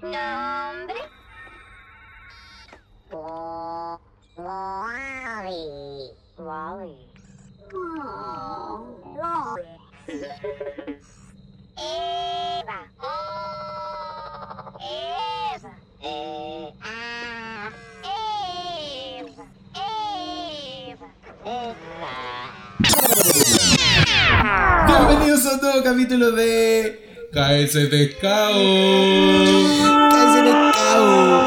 Nombre. Wa- Wally. Wally. Eva. Eva. Eh, ah, Eva. Eva. Eva. Bienvenidos a un nuevo capítulo de KS Pescado. Cállese pescado.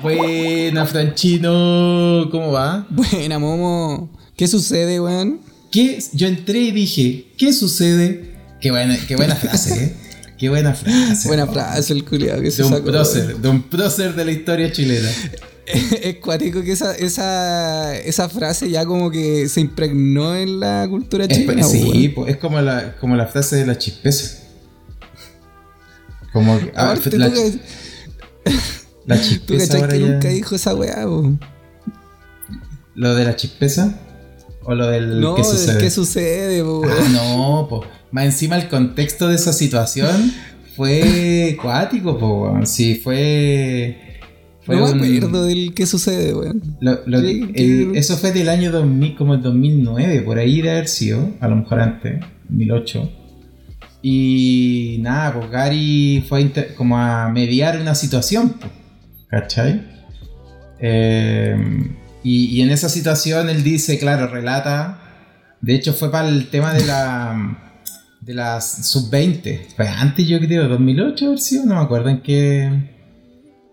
Buena, Franchino. ¿Cómo va? Buena, Momo. ¿Qué sucede, weón? Yo entré y dije, ¿qué sucede? Qué buena, qué buena frase, ¿eh? Qué buena frase. Buena frase el culiado que se De un sacó. prócer, de un prócer de la historia chilena. Es cuático que esa, esa, esa frase ya como que se impregnó en la cultura Es, chilena, sí, es como la, como la frase de la chispeza. Como que, ah, la, tú, que- la tú chispeza ahora que ya- nunca dijo esa weá, weón. ¿Lo de la chispeza? ¿O lo del No, del sucede? ¿qué sucede, po, Ah, no, po. Más encima el contexto de esa situación fue cuático, po. weón. Sí, fue. fue no me un- acuerdo del qué sucede, weón. lo- lo- Sí, el- que- eso fue del año 2000, como el 2009, por ahí de haber sido, a lo mejor antes, 2008. Y nada, pues Gary fue a inter- como a mediar una situación, ¿cachai? Eh, y, y en esa situación él dice, claro, relata. De hecho, fue para el tema de la de las sub-20. Fue antes, yo creo, 2008 haber sido, no me acuerdo en qué,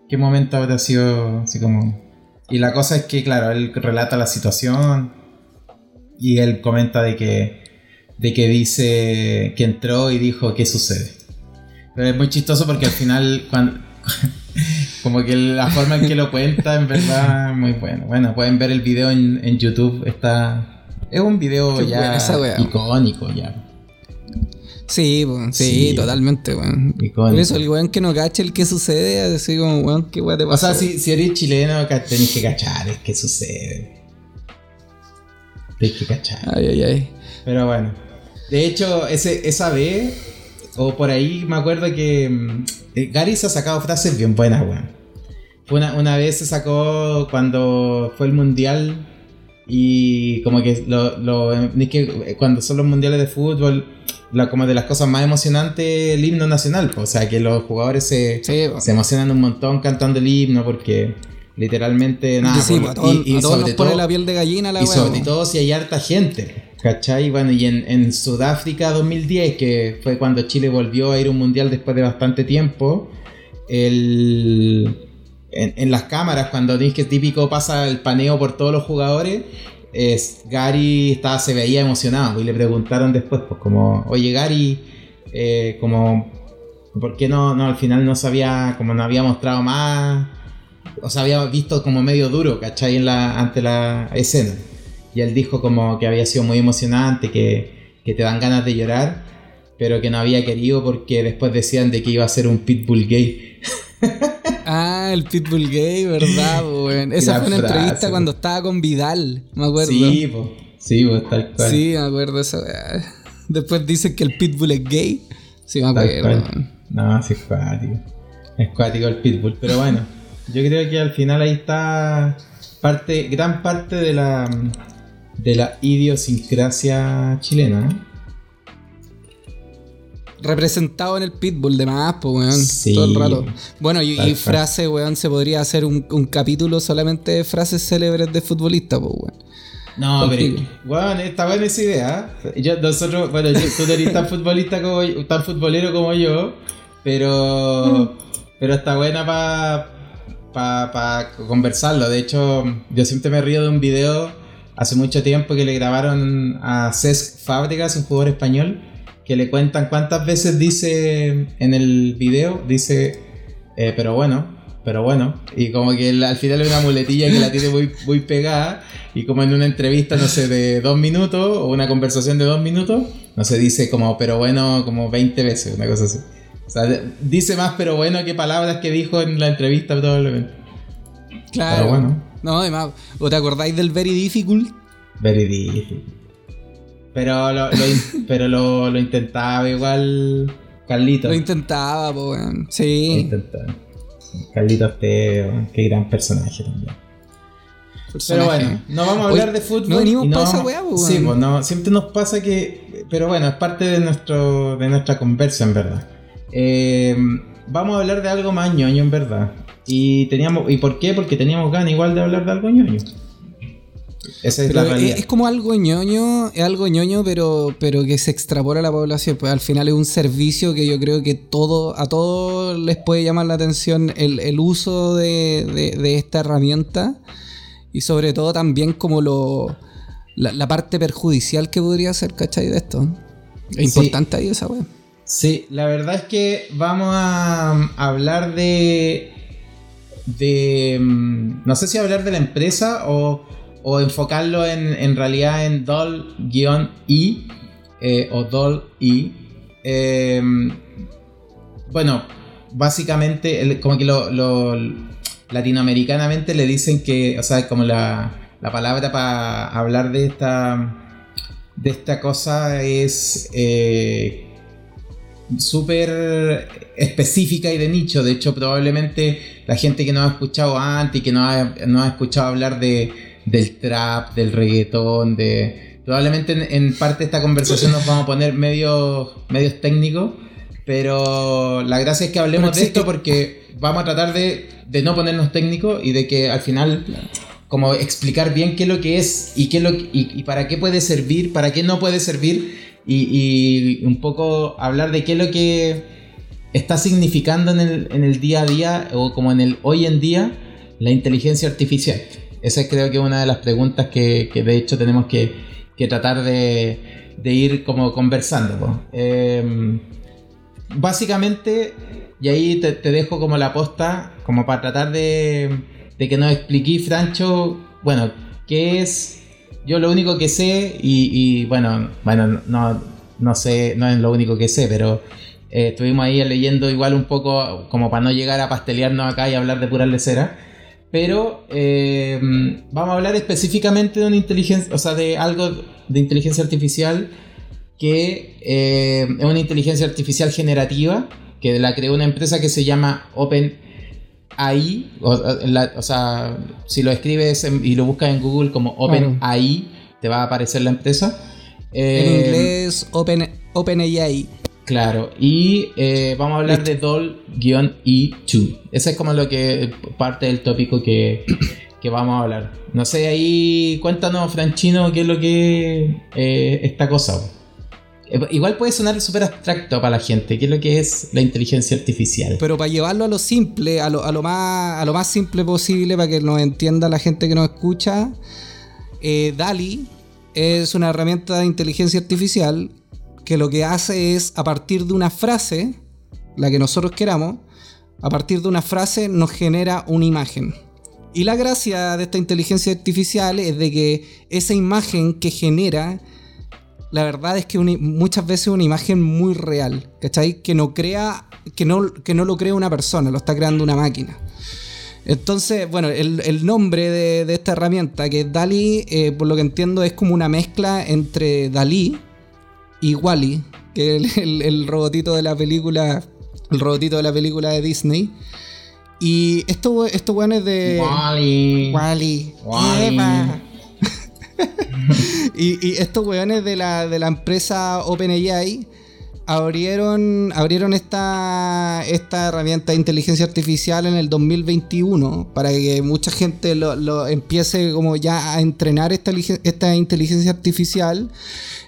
qué momento habrá sido así como. Y la cosa es que, claro, él relata la situación y él comenta de que, de que dice que entró y dijo qué sucede. Pero es muy chistoso porque al final, cuando, como que la forma en que lo cuenta, en verdad, muy bueno. Bueno, pueden ver el video en, en YouTube, está... Es un video Qué ya esa icónico, ya. Sí, weón. Sí, Sí. totalmente, weón. Icónico. Por eso el weón que no cache el que sucede, así como, weón, qué weón te O pasa. sea, si, si eres chileno, tenés que cachar, es que sucede. Tenés que cachar. Ay, ay, ay. Pero bueno. De hecho, ese, esa vez, o por ahí me acuerdo que mm, eh, Gary se ha sacado frases bien buenas, weón. Una, una vez se sacó cuando fue el mundial y como que lo, lo es que eh, cuando son los mundiales de fútbol, la, como de las cosas más emocionantes el himno nacional, o sea que los jugadores se, Sí, se emocionan un montón cantando el himno porque literalmente nada, sí, a y, y a todos sobre nos pone todo- la piel de gallina la y weá, sobre todo si hay harta gente, ¿cachai? Bueno, y en, en Sudáfrica 2010, que fue cuando Chile volvió a ir a un mundial después de bastante tiempo, el, en, en las cámaras, cuando que típico pasa el paneo por todos los jugadores, es, Gary estaba, se veía emocionado y le preguntaron después, pues como, oye Gary, eh, como, ¿por qué no, no al final no se había, como no había mostrado más? O sea, había visto como medio duro, ¿cachai? En la, ante la escena. Y él dijo como que había sido muy emocionante, que, que te dan ganas de llorar, pero que no había querido porque después decían de que iba a ser un pitbull gay. Ah, el Pitbull Gay, ¿verdad, weón? Esa Gran fue una frase, entrevista cuando estaba con Vidal, me acuerdo. Sí, pues. Sí, pues tal cual. Sí, me acuerdo esa. Después dicen que el Pitbull es gay. Sí, me acuerdo. No, sí es cuático. Es cuático el pitbull. Pero bueno, yo creo que al final ahí está parte, gran parte de la de la idiosincrasia chilena. ¿Eh? Representado en el Pitbull de más, pues, weón. Sí. Todo el rato. Bueno, y, y frase, weón, se podría hacer un, un capítulo solamente de frases célebres de futbolistas, pues, weón. No, pero bueno, está buena esa idea. Yo, nosotros, bueno, yo- tú eres tan futbolista como yo- tan futbolero como yo, pero pero está buena para pa, pa conversarlo. De hecho, yo siempre me río de un video hace mucho tiempo que le grabaron a Cesc Fábregas, un jugador español, que le cuentan cuántas veces dice en el video, dice, eh, pero bueno, pero bueno, y como que el- al final es una muletilla que la tiene muy, muy pegada, y como en una entrevista, no sé, de dos minutos, o una conversación de dos minutos, no se dice como, pero bueno, como 20 veces, una cosa así. O sea, dice más pero bueno que palabras que dijo en la entrevista probablemente. Claro. Pero bueno. No, además, ¿o te acordáis del Very Difficult? Very difficult. Pero lo, lo pero lo, lo intentaba igual Carlito. Lo intentaba, po, weón. Lo Sí. intentaba. Carlitos Teo, qué gran personaje también. Pero bueno, no vamos a hablar de fútbol. no venimos esa vamos- weá, po, Sí, weón. pues no, siempre nos pasa que. Pero bueno, es parte de nuestro de nuestra conversa, en verdad. Eh, vamos a hablar de algo más ñoño, en verdad. Y teníamos. ¿Y por qué? Porque teníamos ganas igual de hablar de algo ñoño. Esa es Pero la realidad. es, es como algo ñoño, es algo ñoño, pero, pero que se extrapola a la población. Pues al final es un servicio que yo creo que todo, a todos les puede llamar la atención el, el uso de, de- de esta herramienta. Y sobre todo también como lo la, la parte perjudicial que podría ser, ¿cachai? De esto. Es Sí. importante ahí esa weá. Sí, la verdad es que vamos a um, hablar de. de. mm, no sé si hablar de la empresa o, o enfocarlo en, en realidad en Doll-I eh, o Doll-I. Eh, bueno, básicamente, como que lo, lo- latinoamericanamente le dicen que, o sea, como la, la palabra para hablar de esta de esta cosa es eh, súper específica y de nicho. De hecho, probablemente la gente que no ha escuchado antes y que no ha, no ha escuchado hablar de, del trap, del reggaetón, de... Probablemente en, en parte de esta conversación nos vamos a poner medios, medios técnicos, pero la gracia es que hablemos de esto que- porque vamos a tratar de, de no ponernos técnicos y de que al final como explicar bien qué es lo que es y qué es lo que- y, y para qué puede servir, para qué no puede servir y, y un poco hablar de qué es lo que está significando en el, en el día a día o como en el hoy en día la inteligencia artificial. Esa creo que es una de las preguntas que, que de hecho tenemos que, que tratar de, de ir como conversando. Em, básicamente, y ahí te, dejo como la posta, como para tratar de, de que nos expliqué, Francho, bueno, qué es. Yo lo único que sé, y, bueno, bueno, no, no sé, no es lo único que sé, pero eh, estuvimos ahí leyendo igual un poco, como para no llegar a pastelearnos acá y hablar de puras leceras. Pero eh, vamos a hablar específicamente de una inteligencia, o sea, de algo de inteligencia artificial que eh, es una inteligencia artificial generativa que la creó una empresa que se llama OpenAI. O, o- la- o sea, si lo escribes en- y lo buscas en Google como OpenAI, te va a aparecer la empresa. En Eh, inglés, Open, OpenAI. Claro, y eh, vamos a hablar de Doll-E2. Ese es como lo que parte del tópico que, que vamos a hablar. No sé, ahí cuéntanos, Franchino, qué es lo que eh, esta cosa. Eh, Igual puede sonar súper abstracto para la gente, qué es lo que es la inteligencia artificial. Pero para llevarlo a lo simple, a lo, a lo más, a lo más simple posible, para que nos entienda la gente que nos escucha, eh, DALI es una herramienta de inteligencia artificial que lo que hace es, a partir de una frase, la que nosotros queramos, a partir de una frase nos genera una imagen. Y la gracia de esta inteligencia artificial es de que esa imagen que genera la verdad es que muchas veces es una imagen muy real, ¿cachai? Que no crea, que no, que no lo crea una persona, lo está creando una máquina. Entonces, bueno, el, nombre de, de esta herramienta, que es DALI, eh, por lo que entiendo, es como una mezcla entre DALI y Wally, que es el, el- el robotito de la película, el robotito de la película de Disney. Y esto, esto bueno es de... Wally. Wall-E. Eva. y, y estos weones de la, de la empresa OpenAI abrieron, abrieron esta, esta herramienta de inteligencia artificial en el 2021 para que mucha gente lo, lo empiece como ya a entrenar esta, esta inteligencia artificial.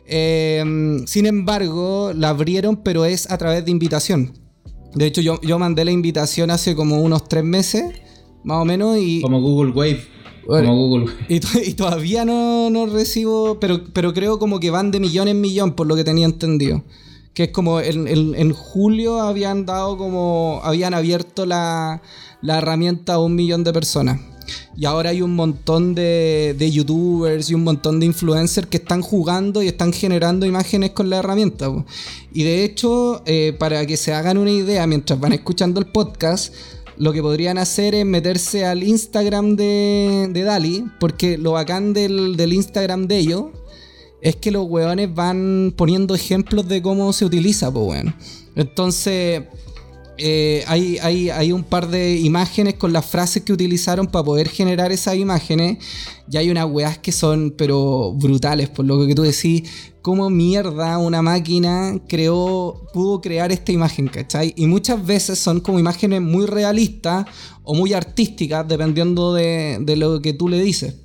Eh, sin embargo, la abrieron, pero es a través de invitación. De hecho, yo, yo mandé la invitación hace como unos tres meses, más o menos, y, Como Google Wave. Bueno. Como Google Wave. y, y todavía no, no recibo, pero, pero creo como que van de millón en millón, por lo que tenía entendido. Que es como en, en- en julio habían dado como, habían abierto la, la herramienta a un millón de personas. Y ahora hay un montón de, de youtubers y un montón de influencers que están jugando y están generando imágenes con la herramienta. Y de hecho, eh, para que se hagan una idea mientras van escuchando el podcast, lo que podrían hacer es meterse al Instagram de, de Dali, porque lo bacán del, del Instagram de ellos es que los weones van poniendo ejemplos de cómo se utiliza, pues weón. Entonces, eh, hay, un par de imágenes con las frases que utilizaron para poder generar esas imágenes. Y hay unas weas que son, pero brutales, por lo que tú decís, cómo mierda una máquina creó, pudo crear esta imagen, ¿cachai? Y muchas veces son como imágenes muy realistas o muy artísticas, dependiendo de, de lo que tú le dices.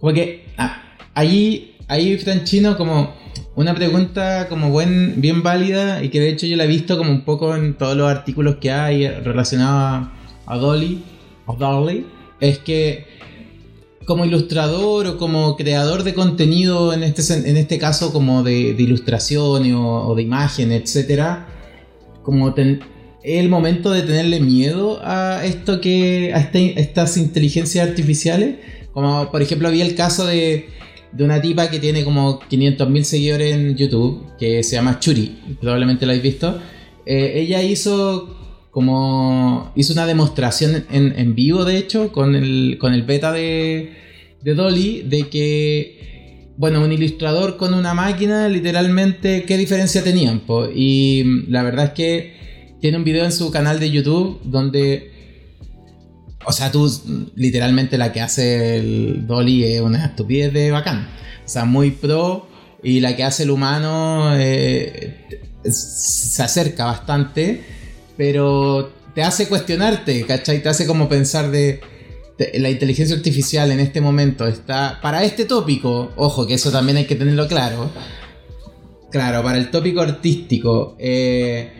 Como que ah, ahí, ahí Franchino, como una pregunta como buen, bien válida y que de hecho yo la he visto como un poco en todos los artículos que hay relacionados a, a Dolly, a Dolly, es que como ilustrador o como creador de contenido, en este, en este caso como de, de ilustraciones o, de imagen, etcétera, como el momento de tenerle miedo a esto que a este- estas inteligencias artificiales como por ejemplo había el caso de, de una tipa que tiene como 500.000 seguidores en YouTube que se llama Churi probablemente lo habéis visto Eh, ella hizo como hizo una demostración en, en vivo de hecho con el, con el beta de, de Dolly de que bueno, un ilustrador con una máquina, literalmente, ¿qué diferencia tenían? po? Y mm, la verdad es que tiene un video en su canal de YouTube donde, o sea, tú, literalmente la que hace el Dolly es una estupidez de bacán. O sea, muy pro y la que hace el humano eh, se acerca bastante, pero te hace cuestionarte, ¿cachai? Te hace como pensar de la inteligencia artificial en este momento está para este tópico, ojo que eso también hay que tenerlo claro. Claro, para el tópico artístico eh,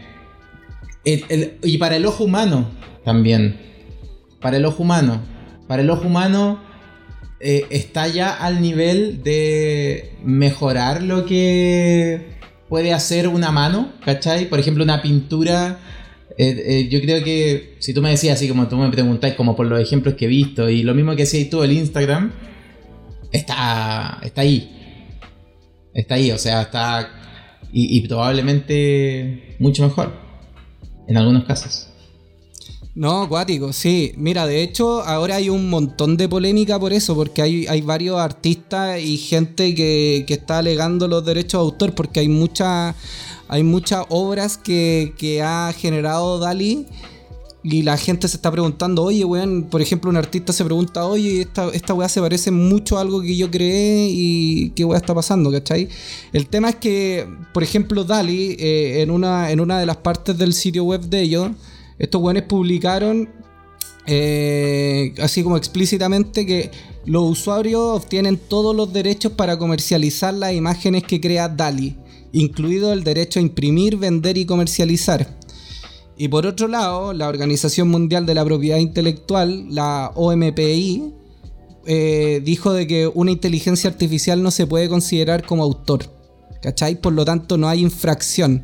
y para el ojo humano también. Para el ojo humano. Para el ojo humano eh, está ya al nivel de mejorar lo que puede hacer una mano, ¿cachai? Por ejemplo, una pintura. eh, eh, yo creo que si tú me decías así como tú me preguntáis como por los ejemplos que he visto y lo mismo que decías tú el Instagram está está ahí está ahí o sea está y, y probablemente mucho mejor en algunos casos No, acuático, sí. Mira, de hecho, ahora hay un montón de polémica por eso, porque hay, hay varios artistas y gente que, que está alegando los derechos de autor, porque hay muchas hay muchas obras que, que ha generado Dali. Y la gente se está preguntando, oye, weón, por ejemplo, un artista se pregunta, oye, esta, esta weá se parece mucho a algo que yo creé y qué weá está pasando, ¿cachai? El tema es que, por ejemplo, Dali, eh, en, una, en una de las partes del sitio web de ellos, estos weones publicaron eh, así como explícitamente que los usuarios obtienen todos los derechos para comercializar las imágenes que crea DALI, incluido el derecho a imprimir, vender y comercializar. Y por otro lado, la Organización Mundial de la Propiedad Intelectual, la OMPI, eh, dijo de que una inteligencia artificial no se puede considerar como autor. ¿Cachai? Por lo tanto, no hay infracción.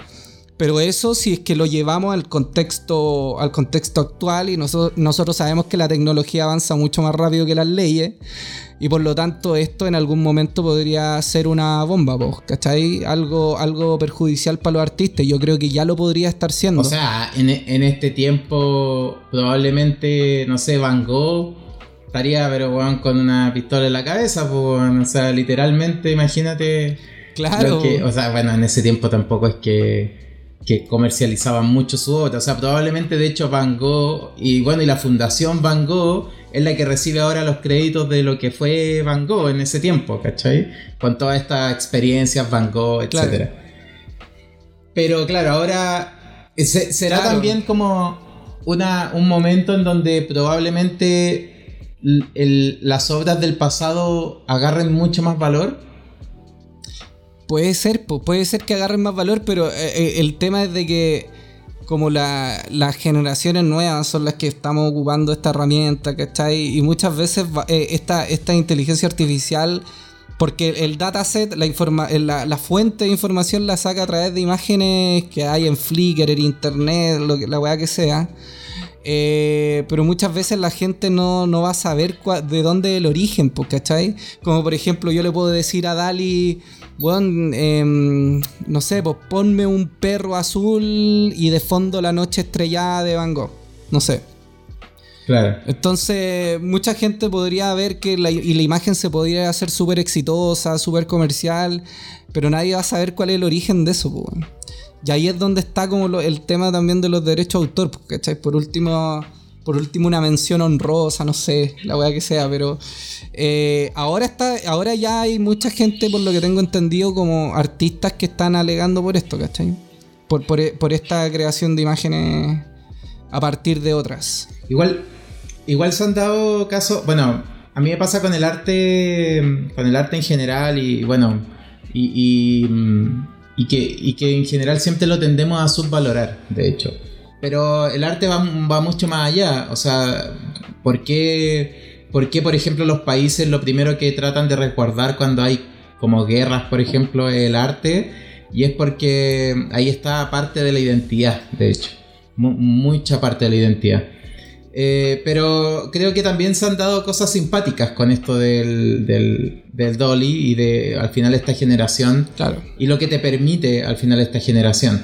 Pero eso si es que lo llevamos al contexto, al contexto actual y nosotros, nosotros sabemos que la tecnología avanza mucho más rápido que las leyes y por lo tanto esto en algún momento podría ser una bomba, po, ¿cachai? Algo, algo perjudicial para los artistas. Yo creo que ya lo podría estar siendo. O sea, en, en este tiempo probablemente, no sé, Van Gogh estaría, pero con una pistola en la cabeza, pues, o sea, literalmente, imagínate. claro. que- o sea, bueno, en ese tiempo tampoco es que, que comercializaban mucho su obra. O sea, probablemente, de hecho, Van Gogh y bueno, y la Fundación Van Gogh es la que recibe ahora los créditos de lo que fue Van Gogh en ese tiempo, ¿cachai? Con todas estas experiencias Van Gogh, Claro. etcétera. Pero claro, ahora eh, se- será Claro. también como una, un momento en donde probablemente el- las obras del pasado agarren mucho más valor. Puede ser, puede ser que agarren más valor, pero eh, eh, el tema es de que como la- las generaciones nuevas son las que estamos ocupando esta herramienta, ¿cachai? Y muchas veces eh, esta, inteligencia artificial, porque el dataset, la, fuente de información la saca a través de imágenes que hay en Flickr, en internet, la weá que sea. Pero muchas veces la gente no, va a saber de dónde es el origen, ¿cachai? Como por ejemplo, yo le puedo decir a Dali, bueno, no sé, pues ponme un perro azul y de fondo la noche estrellada de Van Gogh. No sé. Claro. Entonces, mucha gente podría ver que la, y la imagen se podría hacer súper exitosa, súper comercial, pero nadie va a saber cuál es el origen de eso, pues. Y ahí es donde está como lo- el tema también de los derechos de autor, pues, ¿cachai? Por último, por último una mención honrosa, no sé, la weá que sea, pero eh, ahora está, ahora ya hay mucha gente, por lo que tengo entendido, como artistas que están alegando por esto, ¿cachai? Por, por, por esta creación de imágenes a partir de otras. Igual, igual se han dado casos. Bueno, a mí me pasa con el arte. Con el arte en general. Y bueno. Y, mm, que, y que en general siempre lo tendemos a subvalorar, de hecho. Pero el arte va, va mucho más allá. O sea, ¿por qué, ¿por qué, por ejemplo, los países lo primero que tratan de resguardar cuando hay como guerras, por ejemplo, es el arte? Y es porque ahí está parte de la identidad, de hecho. Mu- mucha parte de la identidad. Eh, pero creo que también se han dado cosas simpáticas con esto del, del, del Dolly y de al final esta generación Claro. y lo que te permite al final esta generación.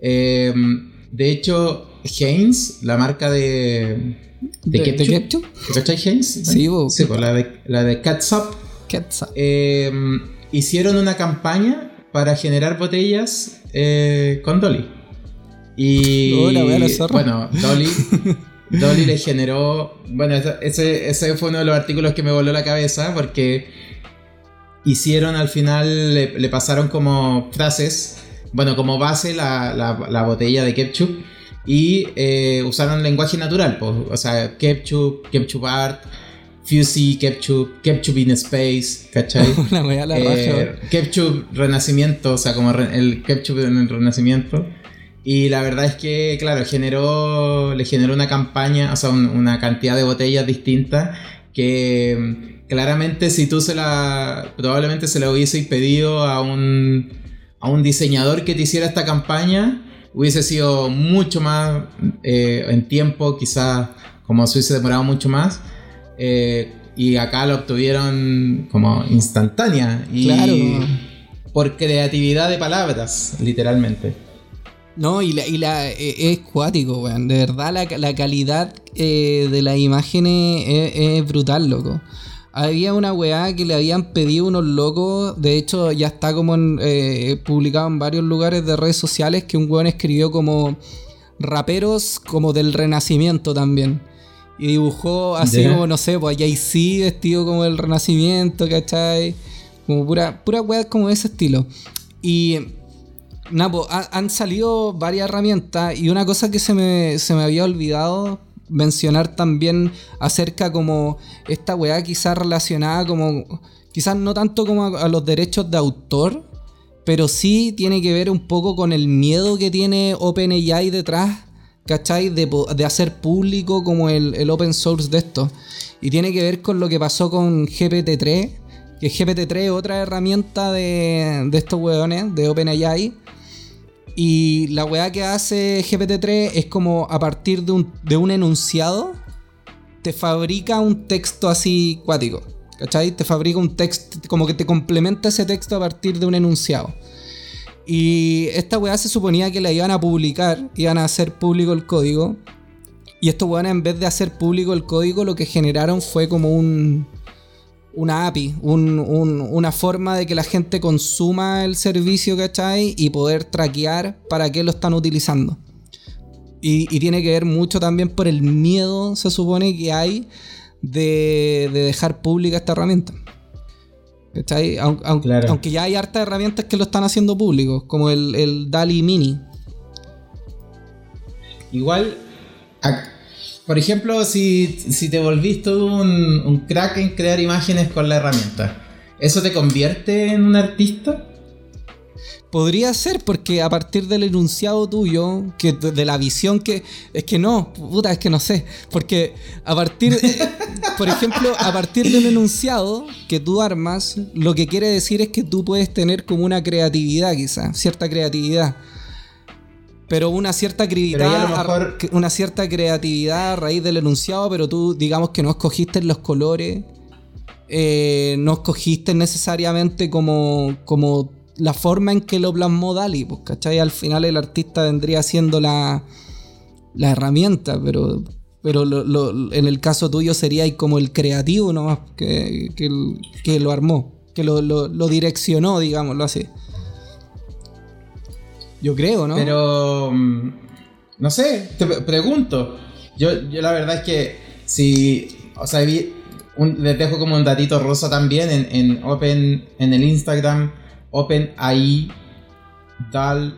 Eh, de hecho, Heinz, la marca de, de, ¿De- ketchup? ¿cachai Heinz? Sí, bo. sí pues, la de, la de Catsup. Quetzal. Eh, hicieron una campaña para generar botellas eh, con Dolly. Y Oh, la wea la zorra. bueno, Dolly, Dolly le generó. Bueno, ese- ese, ese fue uno de los artículos que me voló la cabeza porque hicieron al final, le, le pasaron como frases, bueno, como base la, la- la botella de ketchup y eh, usaron lenguaje natural, pues, o sea, ketchup, ketchup art, Fusey, ketchup, ketchup in space, ¿cachai? Weá la Eh, ketchup renacimiento, o sea, como re- el ketchup en el renacimiento. Y la verdad es que, claro, generó, le generó una campaña, o sea, un- una cantidad de botellas distintas que mm, claramente si tú se la, probablemente se la hubiese pedido a un, a un diseñador que te hiciera esta campaña, hubiese sido mucho más eh, en tiempo, quizás como se hubiese demorado mucho más. Eh, y acá lo obtuvieron como instantánea y Claro. por creatividad de palabras, literalmente. No, y, la, y la, eh, es cuático, weón. De verdad, la, la calidad de las imágenes es, es brutal, loco. Había una weá que le habían pedido unos locos, de hecho ya está como en, eh, publicado en varios lugares de redes sociales, que un weón escribió como raperos como del renacimiento también. Y dibujó así como, no sé, pues Jay-Z vestido como del renacimiento, ¿cachai? Como pura, pura weá como de ese estilo. Y Nada, po, ha- han salido varias herramientas y una cosa que se me, se me había olvidado mencionar también acerca como esta weá quizás relacionada como, quizás no tanto como a, los derechos de autor, pero sí tiene que ver un poco con el miedo que tiene OpenAI detrás, ¿cachai? De, de hacer público como el, el open source de esto. Y tiene que ver con lo que pasó con GPT-3, que GPT-3 es otra herramienta de, de estos weones, de OpenAI. Y la weá que hace GPT-3 es como a partir de un, de un enunciado, te fabrica un texto así cuático. ¿Cachai? Te fabrica un texto, como que te complementa ese texto a partir de un enunciado. Y esta weá se suponía que la iban a publicar, iban a hacer público el código. Y estos weones en vez de hacer público el código, lo que generaron fue como un, una API, un- un- una forma de que la gente consuma el servicio, ¿cachai? Y poder traquear para qué lo están utilizando. Y, y tiene que ver mucho también por el miedo, se supone, que hay de, de dejar pública esta herramienta. ¿Cachai? Aun- aun- Claro. Aunque ya hay hartas herramientas que lo están haciendo público, como el, el DALI Mini. Igual, a- por ejemplo, si, si te volviste un, un crack en crear imágenes con la herramienta, ¿eso te convierte en un artista? Podría ser porque a partir del enunciado tuyo, que de la visión que es que no, puta, es que no sé, porque a partir por ejemplo, a partir del enunciado que tú armas, lo que quiere decir es que tú puedes tener como una creatividad quizás, cierta creatividad. Pero una cierta creatividad, mejor- una cierta creatividad a raíz del enunciado, pero tú digamos que no escogiste los colores, eh, no escogiste necesariamente como, como la forma en que lo plasmó Dali, pues, ¿cachai? Al final el artista vendría siendo la, la herramienta, pero, pero lo- lo- en el caso tuyo sería como el creativo nomás que, que, que lo armó, que lo, lo- lo direccionó, digámoslo así. Yo creo, ¿no? Pero. mm, No sé, te pre- pregunto. Yo, yo la verdad es que si. O sea, vi- les dejo como un datito rosa también en, en Open. En el Instagram. OpenAI. DAL.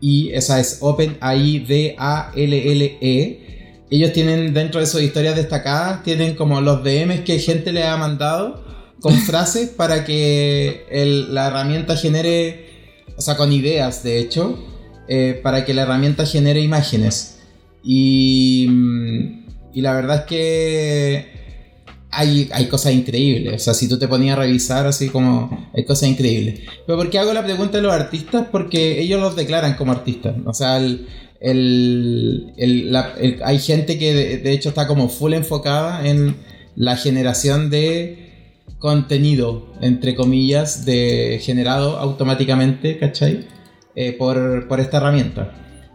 Y esa es OpenAI D-A-L-L-E. E. Ellos tienen dentro de sus historias destacadas. Tienen como los DMs que gente le ha mandado. Con frases para que la herramienta genere o sea, con ideas, de hecho, eh, para que la herramienta genere imágenes. Y, mm, y la verdad es que hay, hay cosas increíbles. O sea, si tú te ponías a revisar así como, hay cosas increíbles. Pero ¿por qué hago la pregunta de los artistas? Porque ellos los declaran como artistas. O sea, el- la- hay gente que de, de hecho está como full enfocada en la generación de contenido, entre comillas, de generado automáticamente, ¿cachai? Eh, por, por esta herramienta.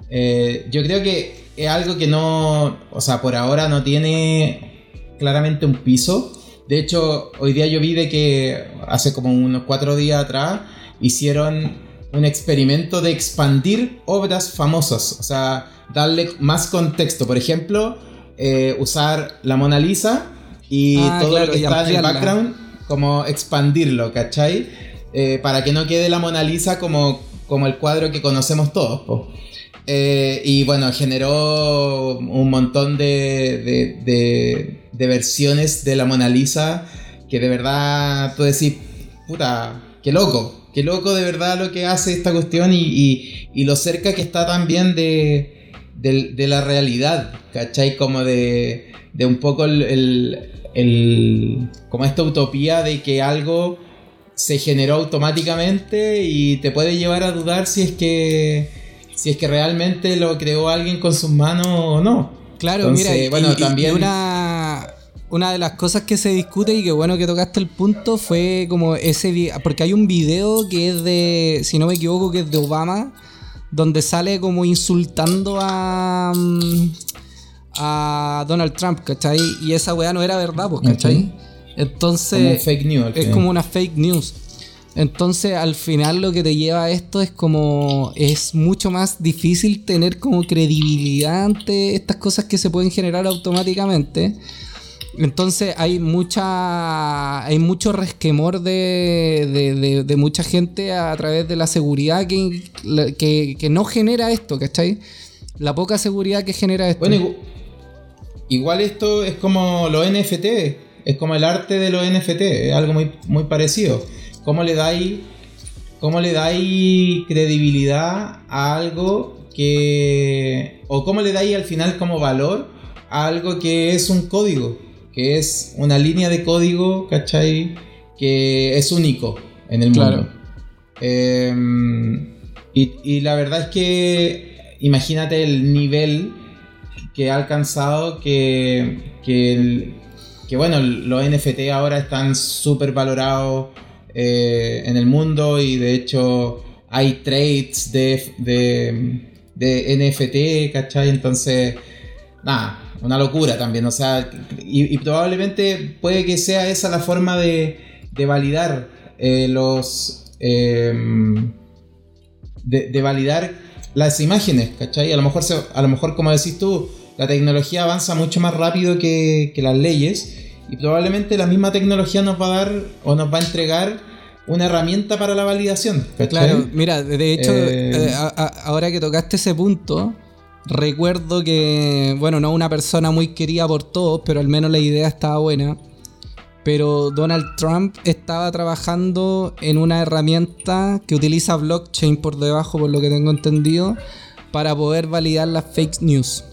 Eh, yo creo que es algo que no, o sea, por ahora no tiene claramente un piso. De hecho, hoy día yo vi de que hace como unos cuatro días atrás hicieron un experimento de expandir obras famosas, o sea, darle más contexto. Por ejemplo, eh, usar la Mona Lisa y Ah, todo claro, lo que está en el background, como expandirlo, ¿cachai? Eh, para que no quede la Mona Lisa como, como el cuadro que conocemos todos. Eh, y bueno, generó un montón de- de versiones de la Mona Lisa que de verdad tú decís, puta, qué loco, qué loco de verdad lo que hace esta cuestión y, y- y lo cerca que está también de, de, de la realidad, ¿cachai? Como de, de un poco el, el- el- como esta utopía de que algo se generó automáticamente y te puede llevar a dudar si es que si es que realmente lo creó alguien con sus manos o no. Claro, Entonces, mira, y- bueno, y- y también una, una de las cosas que se discute y que bueno que tocaste el punto fue como ese porque hay un video que es de, si no me equivoco, que es de Obama, donde sale como insultando a mm, a Donald Trump, ¿cachai? Y esa weá no era verdad, pues, ¿cachai? Entonces como un fake news. al es como una fake news. Entonces, al final lo que te lleva a esto es como es mucho más difícil tener como credibilidad ante estas cosas que se pueden generar automáticamente. Entonces hay mucha hay mucho resquemor de, de- de- mucha gente a, través de la seguridad que, que, que no genera esto, ¿cachai? La poca seguridad que genera esto. Bueno, igu- igual esto es como los NFT, es como el arte de los NFT, es algo muy, muy parecido. ¿Cómo le dais cómo le dais credibilidad a algo que o cómo le dais al final como valor a algo que es un código, que es una línea de código, ¿cachai? Que es único en el Claro. mundo. Eh, y, y la verdad es que imagínate el nivel que ha alcanzado que, que, el- que, bueno, los NFT ahora están súper valorados eh, en el mundo y de hecho hay trades de, de, de NFT, ¿cachai? Entonces, nada, una locura también, o sea, y, y probablemente puede que sea esa la forma de, de validar eh, los... em, de, de validar las imágenes, ¿cachai? A lo, mejor se- a lo mejor, como decís tú, la tecnología avanza mucho más rápido que, que las leyes y probablemente la misma tecnología nos va a dar o nos va a entregar una herramienta para la validación, ¿cachai? Claro, mira, de hecho, Eh, eh, a- a- ahora que tocaste ese punto, recuerdo que, bueno, no una persona muy querida por todos, pero al menos la idea estaba buena. Pero Donald Trump estaba trabajando en una herramienta que utiliza blockchain por debajo, por lo que tengo entendido, para poder validar las fake news.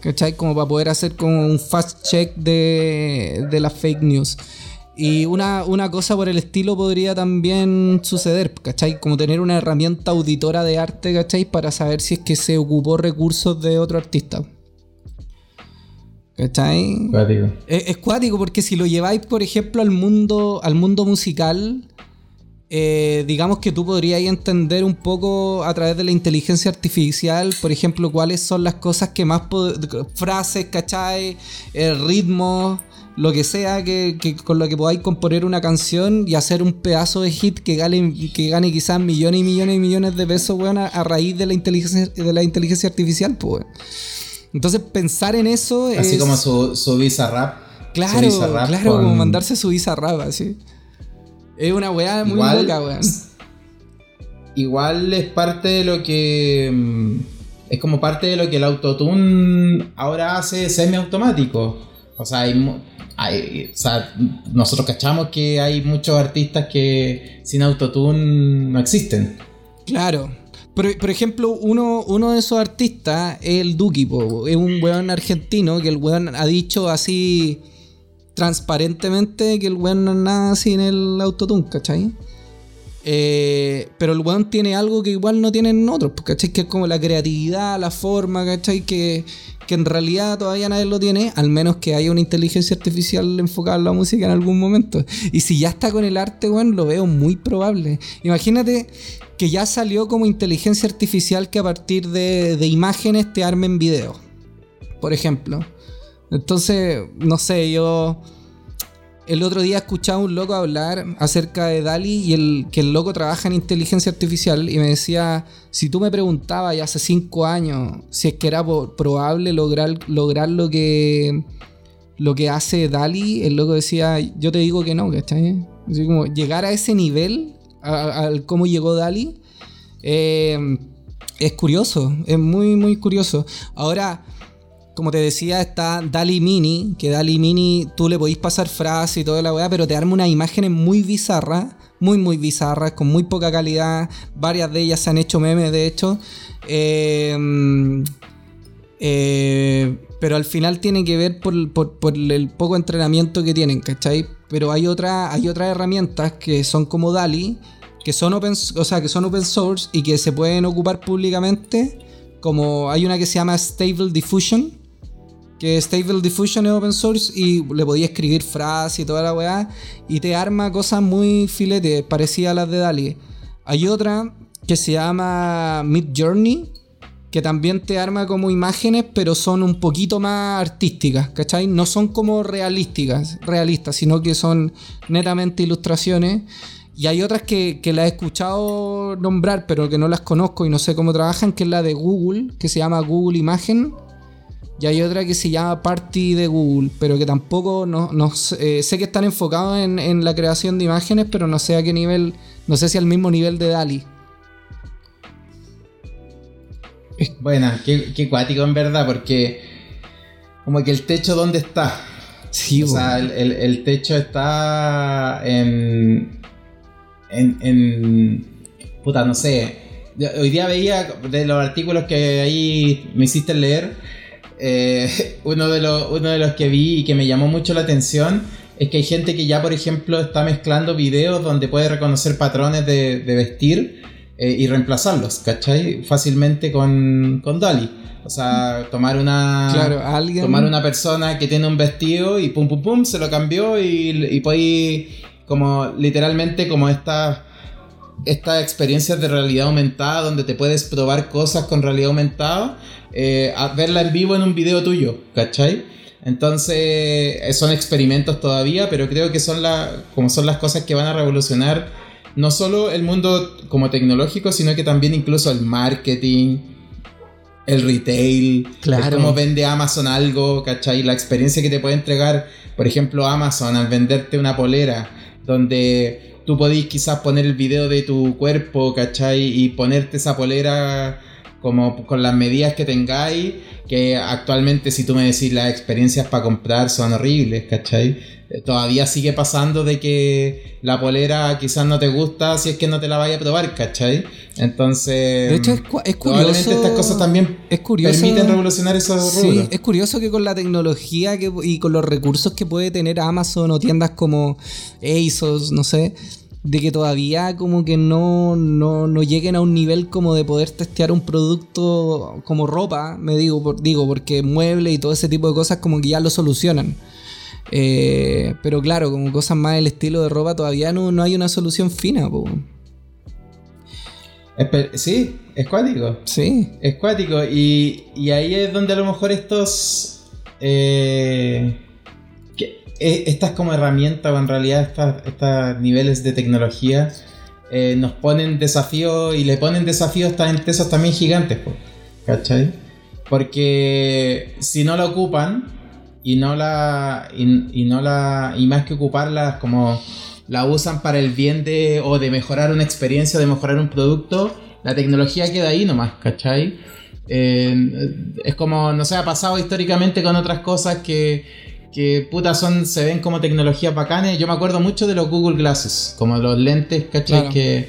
¿Cachai? Como para poder hacer como un fast check de, de las fake news. Y una, una cosa por el estilo podría también suceder, ¿cachai? Como tener una herramienta auditora de arte, ¿cachai? Para saber si es que se ocupó recursos de otro artista. ¿Cachai? Cuático. Es, es cuático porque si lo lleváis, por ejemplo, al mundo, al mundo musical, eh, digamos que tú podrías entender un poco a través de la inteligencia artificial, por ejemplo, cuáles son las cosas que más... frases, ¿cachai? El ritmo, lo que sea que, que con lo que podáis componer una canción y hacer un pedazo de hit que gane, que gane quizás millones y millones y millones de pesos, weón, a, a raíz de la inteligencia, de la inteligencia artificial, pues, weón. Entonces pensar en eso Así es... como su, su Bizarrap. su Claro, Bizarrap claro, con- como mandarse su bizarrap, así. Es una weá muy Igual- loca, weón. Igual es parte de lo que. mm, Es como parte de lo que el autotune ahora hace semiautomático. O sea, hay, o sea, nosotros cachamos que hay muchos artistas que sin autotune no existen. Claro. Por, por ejemplo, uno, uno de esos artistas es el Duki, po. es un weón argentino que el weón ha dicho así transparentemente que el weón no es nada sin el autotune, ¿cachai? Eh, pero el weón tiene algo que igual no tienen otros, ¿cachai? Que es como la creatividad, la forma, ¿cachai? Que, que en realidad todavía nadie lo tiene, al menos que haya una inteligencia artificial enfocada en la música en algún momento. Y si ya está con el arte, weón, lo veo muy probable. Imagínate que ya salió como inteligencia artificial que a partir de, de imágenes te armen video, por ejemplo. Entonces, no sé, yo el otro día escuchaba a un loco hablar acerca de Dali y el que el loco trabaja en inteligencia artificial y me decía, si tú me preguntabas ya hace cinco años si es que era probable lograr, lograr lo que lo que hace Dali, el loco decía, yo te digo que no, ¿cachai? Así como llegar a ese nivel, al cómo llegó Dali, eh, es curioso, es muy, muy curioso. Ahora, como te decía, está Dali Mini, que Dali Mini tú le podéis pasar frases y toda la weá, pero te arma unas imágenes muy bizarras, muy, muy bizarras, con muy poca calidad. Varias de ellas se han hecho memes, de hecho. Eh, eh, pero al final tiene que ver por, por- por el poco entrenamiento que tienen, ¿cachai? Pero hay, otra, hay otras herramientas que son como Dali, que son open, o sea, que son open source y que se pueden ocupar públicamente. Como hay una que se llama Stable Diffusion, que Stable Diffusion es open source y le podía escribir frases y toda la weá, y te arma cosas muy filetes, parecidas a las de Dali. Hay otra que se llama Mid Journey, que también te arma como imágenes, pero son un poquito más artísticas, ¿cachai? No son como realísticas, realistas, sino que son netamente ilustraciones. Y hay otras que, que las he escuchado nombrar, pero que no las conozco y no sé cómo trabajan, que es la de Google, que se llama Google Imagen. Y hay otra que se llama Party de Google, pero que tampoco no, no sé, eh, sé que están enfocados en, en la creación de imágenes, pero no sé a qué nivel, no sé si al mismo nivel de Dali. Buena, qué, qué cuático en verdad, porque como que el techo, ¿dónde está? Sí, o sea, el, el- el techo está en, en, en- Puta, no sé. Hoy día veía de los artículos que ahí me hiciste leer, eh, uno, de los, uno de los que vi y que me llamó mucho la atención es que hay gente que ya, por ejemplo, está mezclando videos donde puede reconocer patrones de, de vestir eh, y reemplazarlos, ¿cachai? Fácilmente con, con Dali. O sea, tomar una... Claro, alguien. Tomar una persona que tiene un vestido y pum pum pum se lo cambió y, y podéis como literalmente como estas estas experiencias de realidad aumentada donde te puedes probar cosas con realidad aumentada, eh, a verla en vivo en un video tuyo, ¿cachai? Entonces eh, son experimentos todavía, pero creo que son, la, como son las cosas que van a revolucionar no solo el mundo como tecnológico, sino que también incluso el marketing, el retail, Claro. el cómo vende Amazon algo, ¿cachai? La experiencia que te puede entregar, por ejemplo, Amazon al venderte una polera, donde tú podís quizás poner el video de tu cuerpo, ¿cachai? Y ponerte esa polera como con las medidas que tengáis, que actualmente si tú me decís las experiencias para comprar son horribles, ¿cachai? Eh, todavía sigue pasando de que la polera quizás no te gusta si es que no te la vaya a probar, ¿cachai? Entonces, De hecho, es, cu- es curioso. estas cosas también es curioso, permiten revolucionar esos Sí, rubros. es curioso que con la tecnología que, y con los recursos que puede tener Amazon o tiendas como ASOS, no sé, de que todavía como que no, no, no lleguen a un nivel como de poder testear un producto como ropa, me digo, por- digo porque muebles y todo ese tipo de cosas como que ya lo solucionan. Eh, pero claro, como cosas más del estilo de ropa todavía no, no hay una solución fina, po. Sí, es cuático. Sí. Es cuático. Y, y ahí es donde a lo mejor estos. eh, que- eh, estas como herramientas o en realidad estas- estos niveles de tecnología eh, nos ponen desafíos y le ponen desafíos a estas empresas también gigantes, po, ¿cachai? Porque si no la ocupan y no la. Y, y no la. Y más que ocuparlas como la usan para el bien de o de mejorar una experiencia, de mejorar un producto, la tecnología queda ahí nomás, ¿cachai? Eh, es como, no sé, ha pasado históricamente con otras cosas que, que puta son, se ven como tecnologías bacanes. Yo me acuerdo mucho de los Google Glasses, como los lentes, ¿cachai? Claro. Que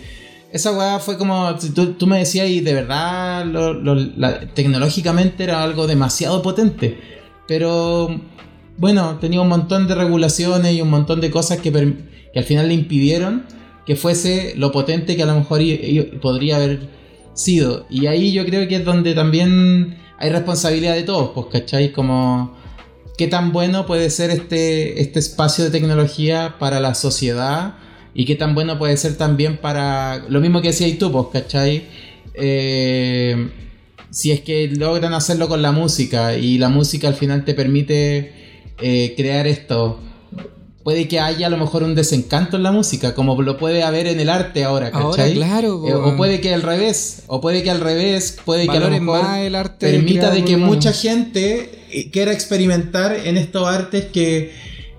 esa weá fue como, tú, tú me decías y de verdad lo- lo- la- tecnológicamente era algo demasiado potente, pero bueno, tenía un montón de regulaciones y un montón de cosas que, que al final le impidieron que fuese lo potente que a lo mejor podría haber sido. Y ahí yo creo que es donde también hay responsabilidad de todos, pues, ¿cachai? Como qué tan bueno puede ser este, este espacio de tecnología para la sociedad y qué tan bueno puede ser también para lo mismo que decías tú, pues, ¿cachai? Eh, si es que logran hacerlo con la música y la música al final te permite eh, crear esto. Puede que haya a lo mejor un desencanto en la música, como lo puede haber en el arte ahora, ¿cachai? Ahora, claro. Eh, o puede que al revés, o puede que al revés, puede que a lo mejor más el arte permita de que mucha gente eh, quiera experimentar en estos artes que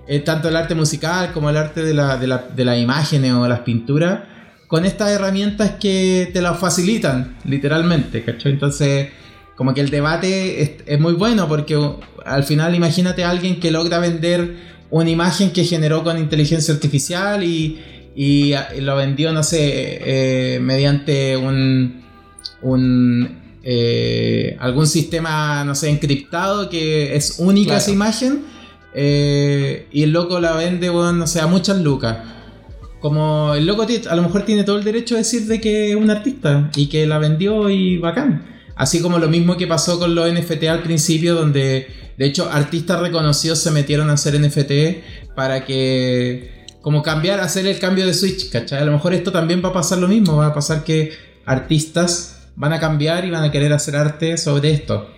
eh, tanto el arte musical como el arte de la, de, la, de las imágenes o las pinturas con estas herramientas que te las facilitan literalmente ¿cachai? entonces como que el debate es, es muy bueno porque uh, al final imagínate a alguien que logra vender una imagen que generó con inteligencia artificial y, y, y lo vendió no sé eh, mediante un un eh, algún sistema, no sé, encriptado que es única Claro. esa imagen eh, y el loco la vende, bueno, no sé, a muchas lucas. Como el loco a lo mejor tiene todo el derecho a decir de que es un artista y que la vendió y bacán. Así como lo mismo que pasó con los NFT al principio, donde de hecho artistas reconocidos se metieron a hacer NFT para que como cambiar, hacer el cambio de switch, ¿cachai? A lo mejor esto también va a pasar lo mismo, va a pasar que artistas van a cambiar y van a querer hacer arte sobre esto.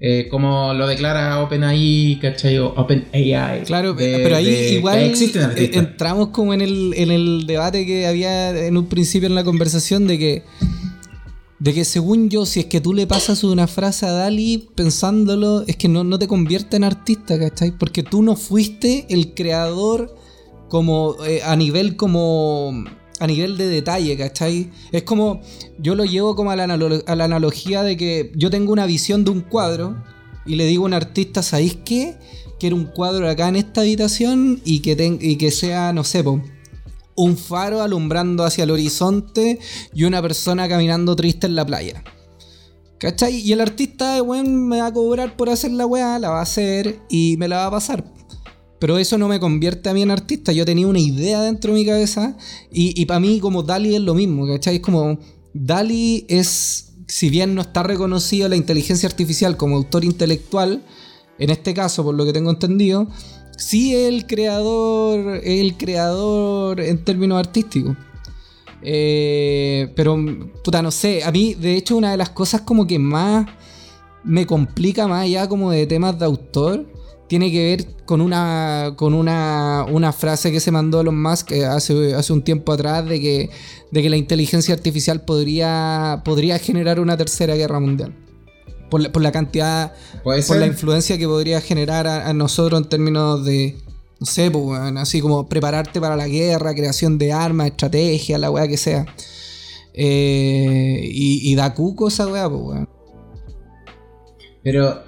Eh, como lo declara OpenAI, ¿cachai? OpenAI. Claro, de- pero ahí de- igual eh, entramos como en el, en el debate que había en un principio en la conversación de que de que según yo, si es que tú le pasas una frase a Dali pensándolo, es que no, no te convierte en artista, ¿cachai? Porque tú no fuiste el creador como eh, a nivel como a nivel de detalle, ¿cachai? Es como, yo lo llevo como a la, analogía de que yo tengo una visión de un cuadro y le digo a un artista, ¿sabéis qué? Quiero un cuadro acá en esta habitación y que, ten- y que sea, no sé, un faro alumbrando hacia el horizonte y una persona caminando triste en la playa. ¿Cachai? Y el artista, weón, me va a cobrar por hacer la weá, la va a hacer y me la va a pasar. Pero eso no me convierte a mí en artista. Yo tenía una idea dentro de mi cabeza y, y para mí como Dali es lo mismo, ¿cachai? Es como Dali es, si bien no está reconocido la inteligencia artificial como autor intelectual, en este caso, por lo que tengo entendido, sí es el creador, es el creador en términos artísticos. Eh, pero, puta, no sé, a mí de hecho una de las cosas como que más me complica más allá como de temas de autor tiene que ver con una con una, una frase que se mandó Elon Musk eh, hace, hace un tiempo atrás de que, de que la inteligencia artificial podría, podría generar una tercera guerra mundial. Por la, por la cantidad, por la influencia que podría generar a, a nosotros en términos de, no sé, pues, weón, así como prepararte para la guerra, creación de armas, estrategia, la weá que sea. Eh, y, y da cuco esa weá, pues, weón. Pero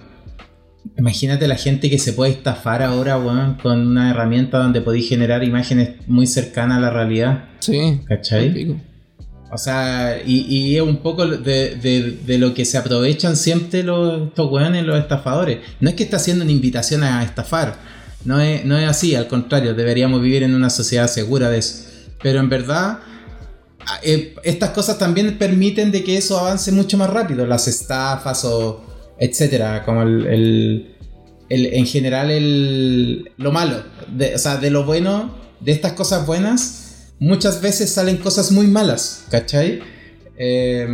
Imagínate la gente que se puede estafar ahora, weón, con una herramienta donde podéis generar imágenes muy cercanas a la realidad. Sí. ¿Cachai? O sea, y, y es un poco de, de- de lo que se aprovechan siempre los, estos weones, los estafadores. No es que está haciendo una invitación a estafar. No es, no es así, al contrario, deberíamos vivir en una sociedad segura de eso. Pero en verdad, eh, estas cosas también permiten de que eso avance mucho más rápido. Las estafas o etcétera, como el, el- en general el, lo malo. De- o sea, de lo bueno, de estas cosas buenas, muchas veces salen cosas muy malas, ¿cachai? Eh,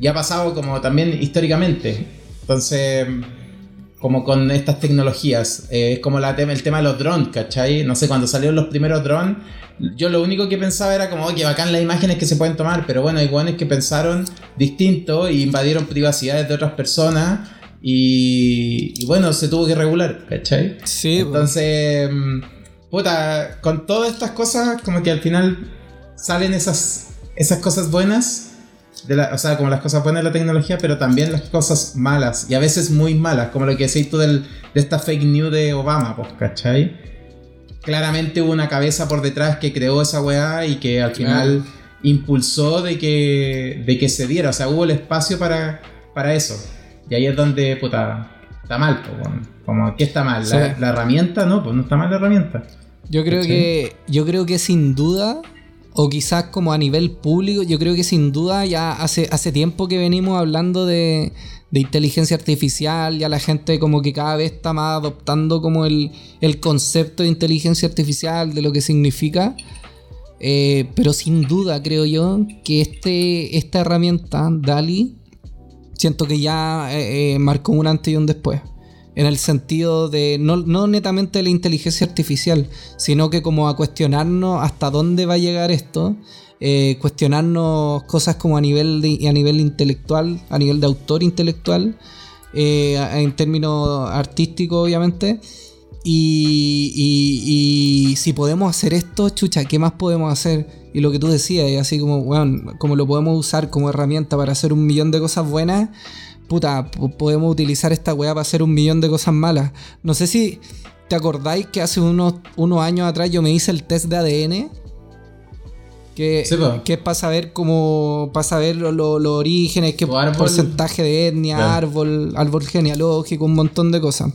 y ha pasado como también históricamente. Entonces, como con estas tecnologías, eh, es como la tema, el tema de los drones, ¿cachai? No sé, cuando salieron los primeros drones, yo lo único que pensaba era como, oye, bacán las imágenes que se pueden tomar, pero bueno, hay guanes que pensaron distinto y invadieron privacidades de otras personas y, y bueno, se tuvo que regular, ¿cachai? Sí, po. Entonces, mm, puta, con todas estas cosas, como que al final salen esas, esas cosas buenas, de la, o sea, como las cosas buenas de la tecnología, pero también las cosas malas, y a veces muy malas, como lo que decís tú del, de esta fake news de Obama, pues, ¿cachai? Claramente hubo una cabeza por detrás que creó esa weá y que al final impulsó de que, de que se diera, o sea, hubo el espacio para, para eso. Y ahí es donde, puta, está mal, pues, weón. como, ¿qué está mal? ¿La, Sí. la herramienta? No, pues no está mal la herramienta. Yo creo que yo creo que sin duda o quizás como a nivel público, yo creo que sin duda ya hace hace tiempo que venimos hablando de, de inteligencia artificial, ya la gente como que cada vez está más adoptando como el, el concepto de inteligencia artificial, de lo que significa. Eh, pero sin duda creo yo que este, esta herramienta, DALI, siento que ya eh, eh, marcó un antes y un después. En el sentido de, no, no netamente la inteligencia artificial, sino que como a cuestionarnos hasta dónde va a llegar esto, eh, cuestionarnos cosas como a nivel, de, a nivel intelectual, a nivel de autor intelectual, en términos artísticos obviamente. Y- y si podemos hacer esto, chucha, ¿qué más podemos hacer? Y lo que tú decías, y así como, bueno, como lo podemos usar como herramienta para hacer un millón de cosas buenas, puta, po- podemos utilizar esta weá para hacer un millón de cosas malas. No sé si te acordáis que hace unos, unos años atrás yo me hice el test de ADN. Que, que es para saber cómo, para saber lo- lo- los orígenes, qué porcentaje de etnia, Claro. árbol, árbol genealógico, un montón de cosas.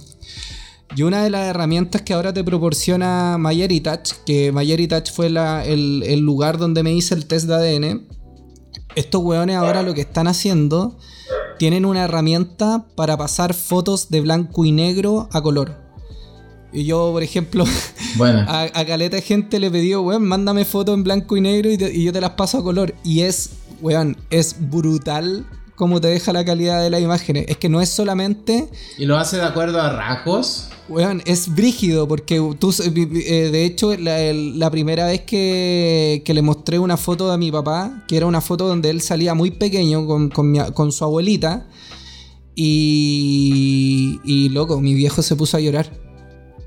Y una de las herramientas que ahora te proporciona MyHeritage, que MyHeritage fue la- el, el lugar donde me hice el test de ADN, estos weones ahora lo que están haciendo, tienen una herramienta para pasar fotos de blanco y negro a color. Y yo, por ejemplo, Bueno, a, a caleta de gente le pedí, weón, mándame fotos en blanco y negro y, te- y yo te las paso a color. Y es, weón, es brutal cómo te deja la calidad de las imágenes. Es que no es solamente y lo hace de acuerdo a rasgos. Weón, es brígido porque tú, eh, de hecho, la, primera vez que, que le mostré una foto a mi papá, que era una foto donde él salía muy pequeño con, con mi a- con su abuelita, y, y loco, mi viejo se puso a llorar.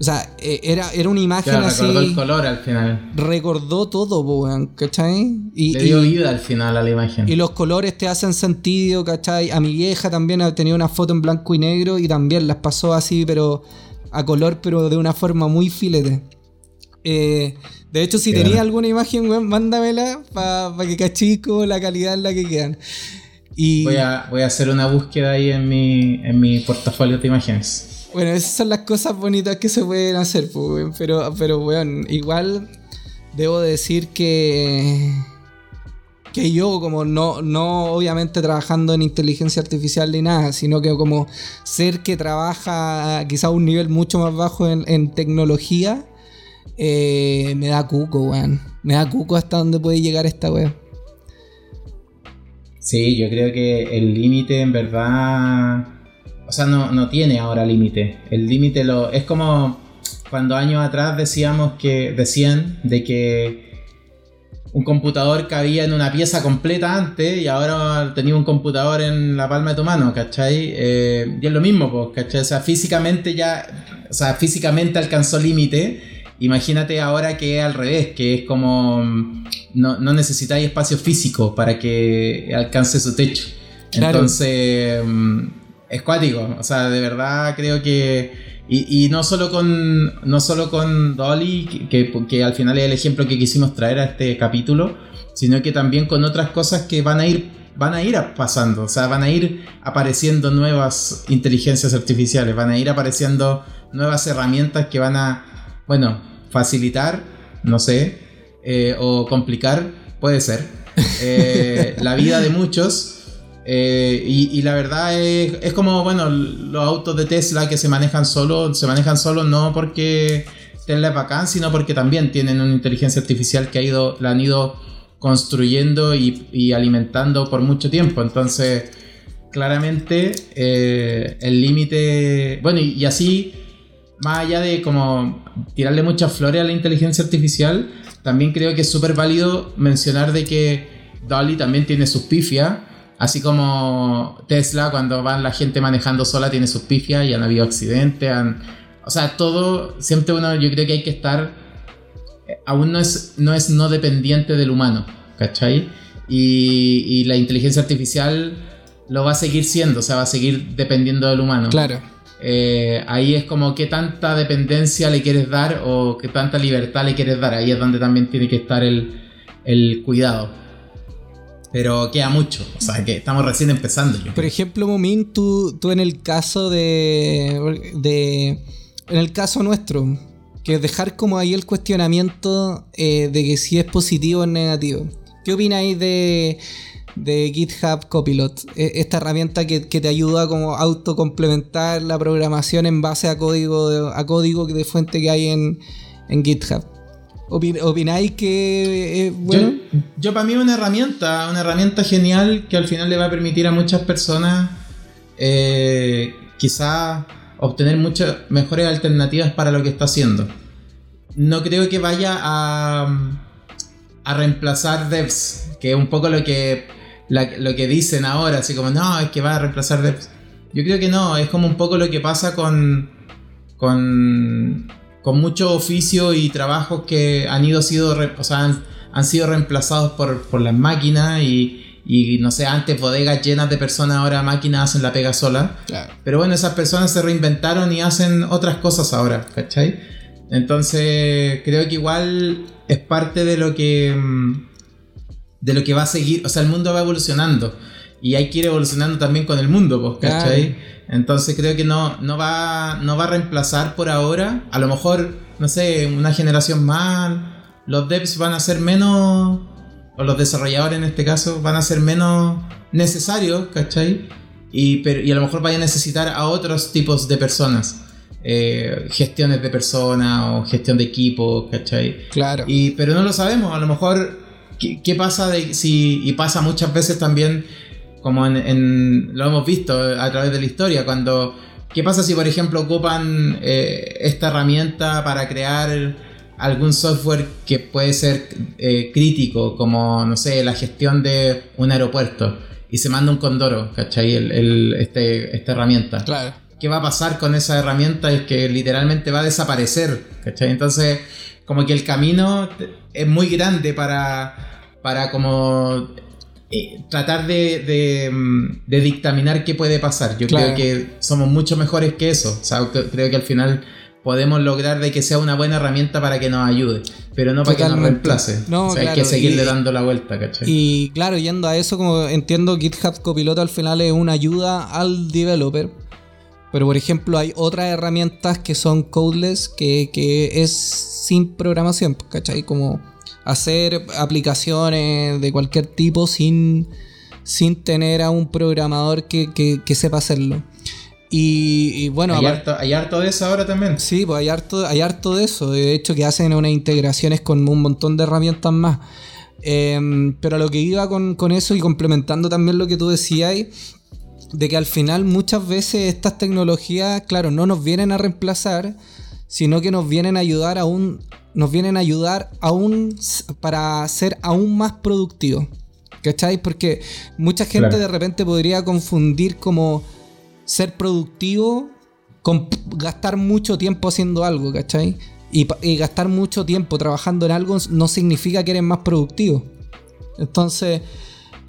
O sea, eh, era, era una imagen Claro, así, recordó el color al final. recordó todo, weón, ¿cachai? Y, Le dio y- vida al final a la imagen. y los colores te hacen sentido, ¿cachai? A mi vieja también ha tenido una foto en blanco y negro y también las pasó así, pero a color, pero de una forma muy filete. Eh, de hecho, si Qué bueno. alguna imagen, weón, mándamela para que cachico la calidad en la que quedan. Y Voy a, voy a hacer una búsqueda ahí en mi, en mi portafolio de imágenes. Bueno, esas son las cosas bonitas que se pueden hacer, pues, pero, pero weón, igual debo decir que que yo como no, no obviamente trabajando en inteligencia artificial ni nada, sino que como ser que trabaja quizá a un nivel mucho más bajo en, en tecnología, eh, me da cuco, weón. Me da cuco hasta dónde puede llegar esta weón. Sí, yo creo que el límite en verdad. O sea, no, no tiene ahora límite. El límite lo. Es como cuando años atrás decíamos que. decían de que un computador cabía en una pieza completa antes y ahora tenía un computador en la palma de tu mano, ¿cachai? Eh, y es lo mismo, pues, ¿cachai? O sea, físicamente ya. O sea, físicamente alcanzó límite. Imagínate ahora que es al revés, que es como no, no necesitáis espacio físico para que alcance su techo. Claro. Entonces, mm, es cuático. O sea, de verdad creo que. Y, no solo con. No solo con Dolly, que, que al final es el ejemplo que quisimos traer a este capítulo. Sino que también con otras cosas que van a ir. Van a ir pasando. O sea, van a ir apareciendo nuevas inteligencias artificiales. Van a ir apareciendo nuevas herramientas que van a. Bueno, facilitar. No sé. eh, o complicar. Puede ser. eh, la vida de muchos. Eh, y, la verdad es, es como, bueno, los autos de Tesla que se manejan solo, se manejan solo no porque Tesla es bacán, sino porque también tienen una inteligencia artificial que ha ido, la han ido construyendo y, alimentando por mucho tiempo. Entonces, claramente, eh, el límite, bueno, y, y así, más allá de como tirarle muchas flores a la inteligencia artificial, también creo que es súper válido mencionar de que Dolly también tiene sus pifias. Así como Tesla, cuando va la gente manejando sola, tiene sus pifias y han habido accidentes. Han, o sea, todo, siempre uno, yo creo que hay que estar, eh, aún no es no, es no dependiente del humano, ¿cachai? Y, y la inteligencia artificial lo va a seguir siendo, o sea, va a seguir dependiendo del humano. Claro. Eh, ahí es como qué tanta dependencia le quieres dar o qué tanta libertad le quieres dar. Ahí es donde también tiene que estar el, el cuidado. Pero queda mucho, o sea que estamos recién empezando. Yo Por ejemplo, Momin, tú, tú en el caso de, de. En el caso nuestro, que dejar como ahí el cuestionamiento eh, de que si es positivo o negativo. ¿Qué opináis de, de GitHub Copilot? E- Esta herramienta que, que te ayuda como autocomplementar la programación en base a código de, a código de fuente que hay en, en GitHub. Opin- ¿Opináis que es bueno? Yo, yo para mí es una herramienta, una herramienta genial que al final le va a permitir a muchas personas eh, quizá obtener muchas mejores alternativas para lo que está haciendo. No creo que vaya a, a reemplazar devs, que es un poco lo que, la- lo que dicen ahora, así como, no, es que va a reemplazar devs. Yo creo que no, es como un poco lo que pasa con, con, con mucho oficio y trabajos que han ido sido, re- o sea, han, han sido reemplazados por, por las máquinas y, y no sé, antes bodegas llenas de personas, ahora máquinas hacen la pega sola. Claro. Pero bueno, esas personas se reinventaron y hacen otras cosas ahora, ¿cachai? Entonces, creo que igual es parte de lo que. mm, de lo que va a seguir. O sea, el mundo va evolucionando. Y hay que ir evolucionando también con el mundo, pues, ¿cachai? Entonces creo que no, no, va, no va a reemplazar por ahora. A lo mejor, no sé, una generación más. Los devs van a ser menos. O los desarrolladores en este caso van a ser menos necesarios, ¿cachai? Y, pero, y a lo mejor vaya a necesitar a otros tipos de personas. Eh, gestiones de personas o gestión de equipo, ¿cachai? Claro. Y, pero no lo sabemos, a lo mejor, ¿qué, qué pasa de si, y pasa muchas veces también, como en, en- lo hemos visto a través de la historia, cuando, ¿qué pasa si por ejemplo ocupan eh, esta herramienta para crear algún software que puede ser eh, crítico, como, no sé, la gestión de un aeropuerto, y se manda un condoro, ¿cachai? El, el- este, esta herramienta Claro. qué va a pasar con esa herramienta es que literalmente va a desaparecer. ¿cachai? Entonces, como que el camino es muy grande para, para como eh, tratar de, de, mm, de dictaminar qué puede pasar. Yo Claro. creo que somos mucho mejores que eso. O sea, creo que al final podemos lograr de que sea una buena herramienta para que nos ayude, pero no para que nos reemplace. No, o sea, hay que seguirle y- dando la vuelta, ¿cachai? Y claro, yendo a eso, como entiendo, GitHub Copiloto al final es una ayuda al developer. Pero por ejemplo, hay otras herramientas que son codeless, que, que es sin programación, ¿cachai? Como hacer aplicaciones de cualquier tipo sin, sin tener a un programador que, que- que sepa hacerlo. Y, y bueno, hay, harto, hay harto de eso ahora también. Sí, pues hay harto, hay harto de eso. De hecho, que hacen unas integraciones con un montón de herramientas más. Em, pero a lo que iba con, con eso y complementando también lo que tú decías, de que al final muchas veces estas tecnologías, claro, no nos vienen a reemplazar, sino que nos vienen a ayudar aún, nos vienen a ayudar aún para ser aún más productivos. ¿Cachai? Porque mucha gente Claro. de repente podría confundir como ser productivo con gastar mucho tiempo haciendo algo, ¿cachai? Y gastar mucho tiempo trabajando en algo no significa que eres más productivo. Entonces,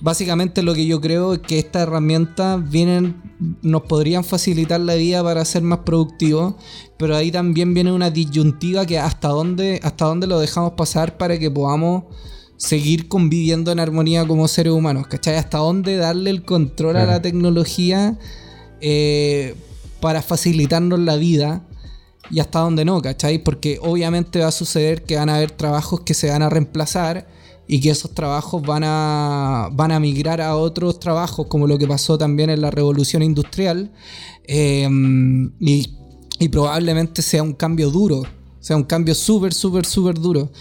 básicamente lo que yo creo es que estas herramientas vienen, nos podrían facilitar la vida para ser más productivos, pero ahí también viene una disyuntiva que hasta dónde, hasta dónde lo dejamos pasar para que podamos seguir conviviendo en armonía como seres humanos, ¿cachai? Hasta dónde darle el control a la tecnología eh, para facilitarnos la vida y hasta dónde no, ¿cachai? Porque obviamente va a suceder que van a haber trabajos que se van a reemplazar y que esos trabajos van a, van a migrar a otros trabajos, como lo que pasó también en la revolución industrial, eh, y, probablemente sea un cambio duro, sea un cambio súper, súper, súper duro.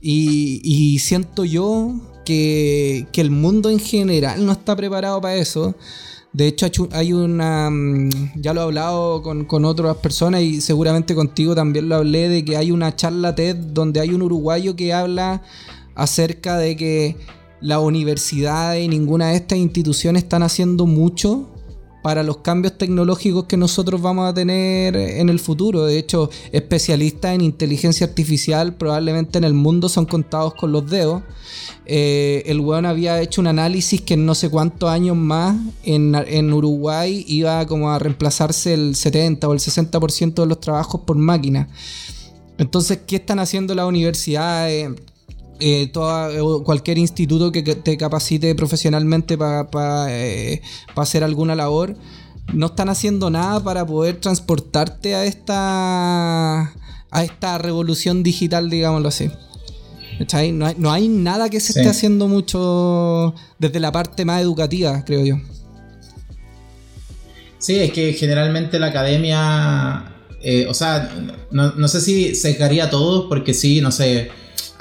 Y, y siento yo que, que el mundo en general no está preparado para eso. De hecho, hay un- hay una. mm, Ya lo he hablado con, con otras personas y seguramente contigo también lo hablé de que hay una charla TED donde hay un uruguayo que habla acerca de que la universidad y ninguna de estas instituciones están haciendo mucho para los cambios tecnológicos que nosotros vamos a tener en el futuro. De hecho, especialistas en inteligencia artificial probablemente en el mundo son contados con los dedos. Eh, el weón había hecho un análisis que en no sé cuántos años más en, en Uruguay iba como a reemplazarse el 70 o el 60% de los trabajos por máquina. Entonces, ¿qué están haciendo las universidades? Eh, toda, eh, cualquier instituto que te capacite profesionalmente para hacer alguna labor, no están haciendo nada para poder transportarte a esta, a esta revolución digital, digámoslo así. No hay, no hay nada que se Sí. esté haciendo mucho desde la parte más educativa, creo yo. Sí, es que generalmente la academia, eh, o sea, no, no sé si sesgaría a todos, porque sí, no sé,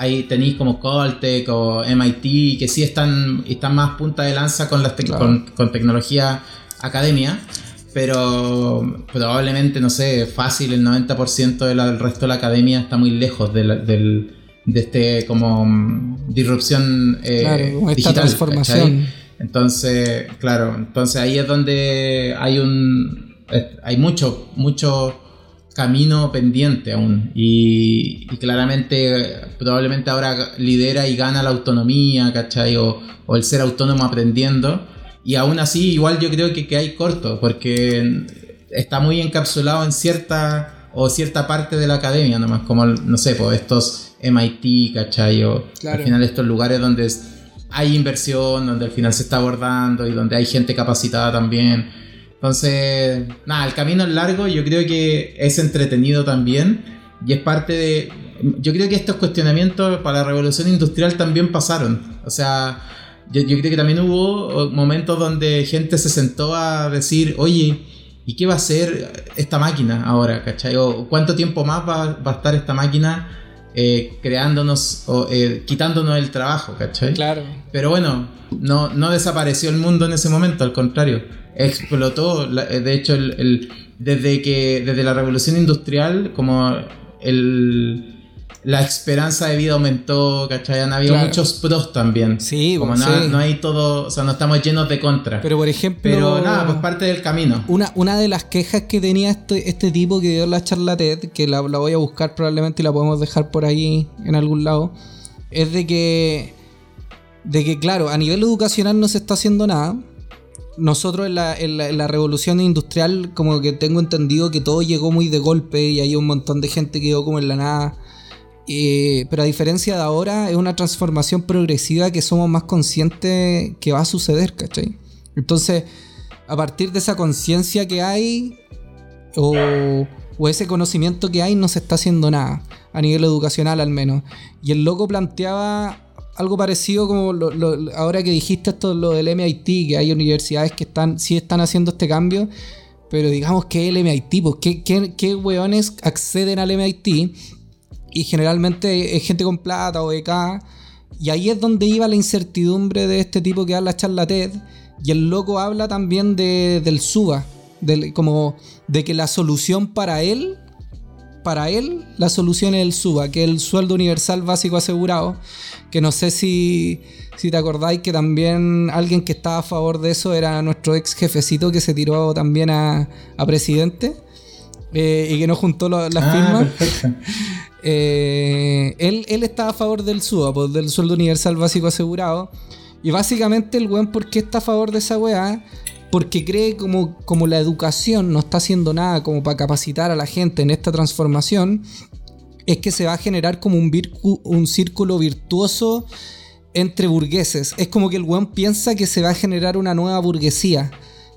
ahí tenéis como Caltech o MIT, que sí están, están más punta de lanza con, las Claro. con, con tecnología academia, pero probablemente, no sé, fácil, el 90% del resto de la academia está muy lejos de, la- del, de este como mm, disrupción eh, claro, esta digital, transformación. ¿cachai? Entonces, claro, entonces ahí es donde hay un hay mucho mucho camino pendiente aún y, y claramente probablemente ahora lidera y gana la autonomía, ¿cachai? O, o el ser autónomo aprendiendo y aún así igual yo creo que, que hay corto porque está muy encapsulado en cierta o cierta parte de la academia nomás como no sé pues estos MIT ¿cachai? o Claro. al final estos lugares donde hay inversión donde al final se está abordando y donde hay gente capacitada también entonces nada el camino es largo yo creo que es entretenido también y es parte de yo creo que estos cuestionamientos para la revolución industrial también pasaron o sea yo, yo creo que también hubo momentos donde gente se sentó a decir, oye, ¿y qué va a hacer esta máquina ahora? ¿Cachai? ¿O cuánto tiempo más va, va a estar esta máquina eh, creándonos o eh, quitándonos el trabajo? ¿Cachai? Claro. Pero bueno, no, no desapareció el mundo en ese momento, al contrario, explotó. eh, De hecho, el, el- desde, que, desde la revolución industrial, como el, la esperanza de vida aumentó, ¿cachai? Han habido Claro. muchos pros también. Sí, como pues, no, sí. no hay todo, o sea, no estamos llenos de contra. Pero, Pero por ejemplo. nada, pues parte del camino. Una, una de las quejas que tenía este, este tipo que dio la charla TED, que la, la voy a buscar probablemente y la podemos dejar por ahí en algún lado, es de que, de que claro, a nivel educacional no se está haciendo nada. Nosotros en la, en la- en la revolución industrial, como que tengo entendido que todo llegó muy de golpe y hay un montón de gente que quedó como en la nada. Eh, pero a diferencia de ahora, es una transformación progresiva que somos más conscientes que va a suceder, ¿cachai? Entonces, a partir de esa conciencia que hay, o, o ese conocimiento que hay, no se está haciendo nada, a nivel educacional al menos. Y el loco planteaba algo parecido como ahora que dijiste esto, lo del MIT, que hay universidades que están, sí están haciendo este cambio, pero digamos que el MIT, pues, ¿qué, qué, qué weones acceden al MIT? Y generalmente es gente con plata o beca. Y ahí es donde iba la incertidumbre de este tipo que da la charla TED. Y el loco habla también de, del SUBA. Como de que la solución para él, para él, la solución es el SUBA, que es el sueldo universal básico asegurado. Que no sé si, si te acordáis que también alguien que estaba a favor de eso era nuestro ex jefecito que se tiró también a, a presidente. Eh, y que no juntó la- las ah, firmas. Eh, él, él estaba a favor del SUA, pues, del sueldo universal básico asegurado. Y básicamente el weón, ¿por qué está a favor de esa weá? Porque cree como, como la educación no está haciendo nada como para capacitar a la gente en esta transformación, es que se va a generar como un, vircu- un círculo virtuoso entre burgueses. Es como que el weón piensa que se va a generar una nueva burguesía.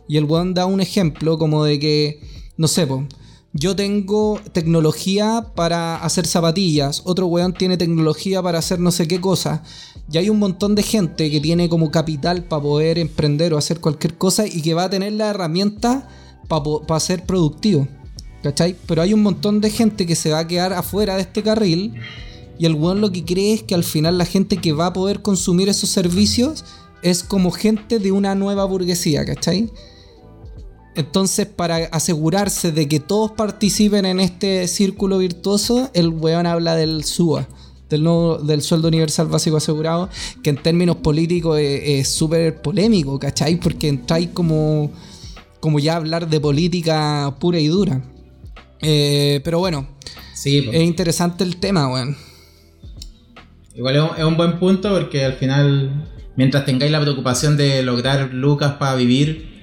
Y el weón da un ejemplo como de que, no sé, po, yo tengo tecnología para hacer zapatillas, otro weón tiene tecnología para hacer no sé qué cosa. Y hay un montón de gente que tiene como capital para poder emprender o hacer cualquier cosa y que va a tener la herramienta para ser productivo. ¿Cachai? Pero hay un montón de gente que se va a quedar afuera de este carril y el weón lo que cree es que al final la gente que va a poder consumir esos servicios es como gente de una nueva burguesía, ¿cachai? Entonces, para asegurarse de que todos participen en este círculo virtuoso, el weón habla del SUA, del, nuevo- del sueldo universal básico asegurado, que en términos políticos es súper polémico, ¿cachai? Porque entráis como, como ya a hablar de política pura y dura. Eh, pero bueno, Sí, es interesante el tema, weón. Igual es un buen punto porque al final, mientras tengáis la preocupación de lograr lucas para vivir,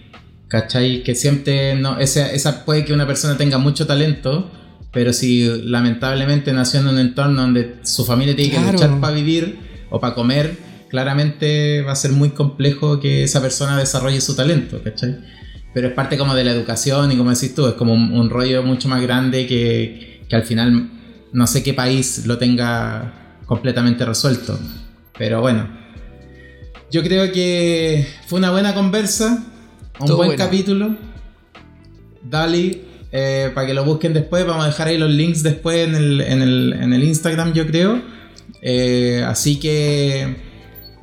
¿cachai? Que siempre no, esa, esa puede que una persona tenga mucho talento, pero si lamentablemente nació en un entorno donde su familia tiene Claro. que luchar para vivir o para comer, claramente va a ser muy complejo que esa persona desarrolle su talento, ¿cachai? Pero es parte como de la educación y como decís tú, es como un, un rollo mucho más grande que, que al final no sé qué país lo tenga completamente resuelto. Pero bueno, yo creo que fue una buena conversa, un buen capítulo. Dali, eh, para que lo busquen después, vamos a dejar ahí los links después en el, en el, en el Instagram, yo creo. Eh, así que,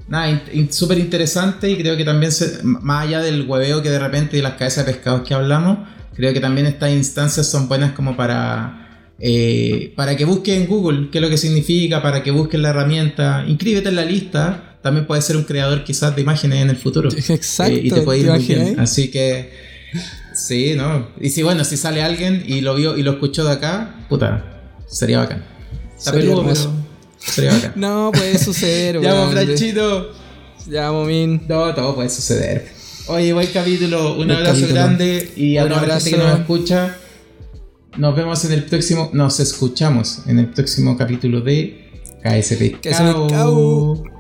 nada, in- in- súper interesante y creo que también, se- más allá del hueveo que de repente y las cabezas de pescados que hablamos, creo que también estas instancias son buenas como para... eh, para que busquen en Google qué es lo que significa, para que busquen la herramienta, inscríbete en la lista, también puedes ser un creador quizás de imágenes en el futuro. Exacto, Eh, y te puede ir ¿te muy bien. Así que, sí, ¿no? Y si, bueno, si sale alguien y lo vio y lo escuchó de acá, puta, sería bacán. Está Sería peludo, pero sería bacán. No, puede suceder, ya, weón. pues, Franchito. Ya, Momín. No, todo puede suceder. Oye, buen capítulo, un Buen abrazo capítulo. grande y a toda la gente que nos escucha. Nos vemos en el próximo, nos escuchamos en el próximo capítulo de KS KS Pescado. Pescado.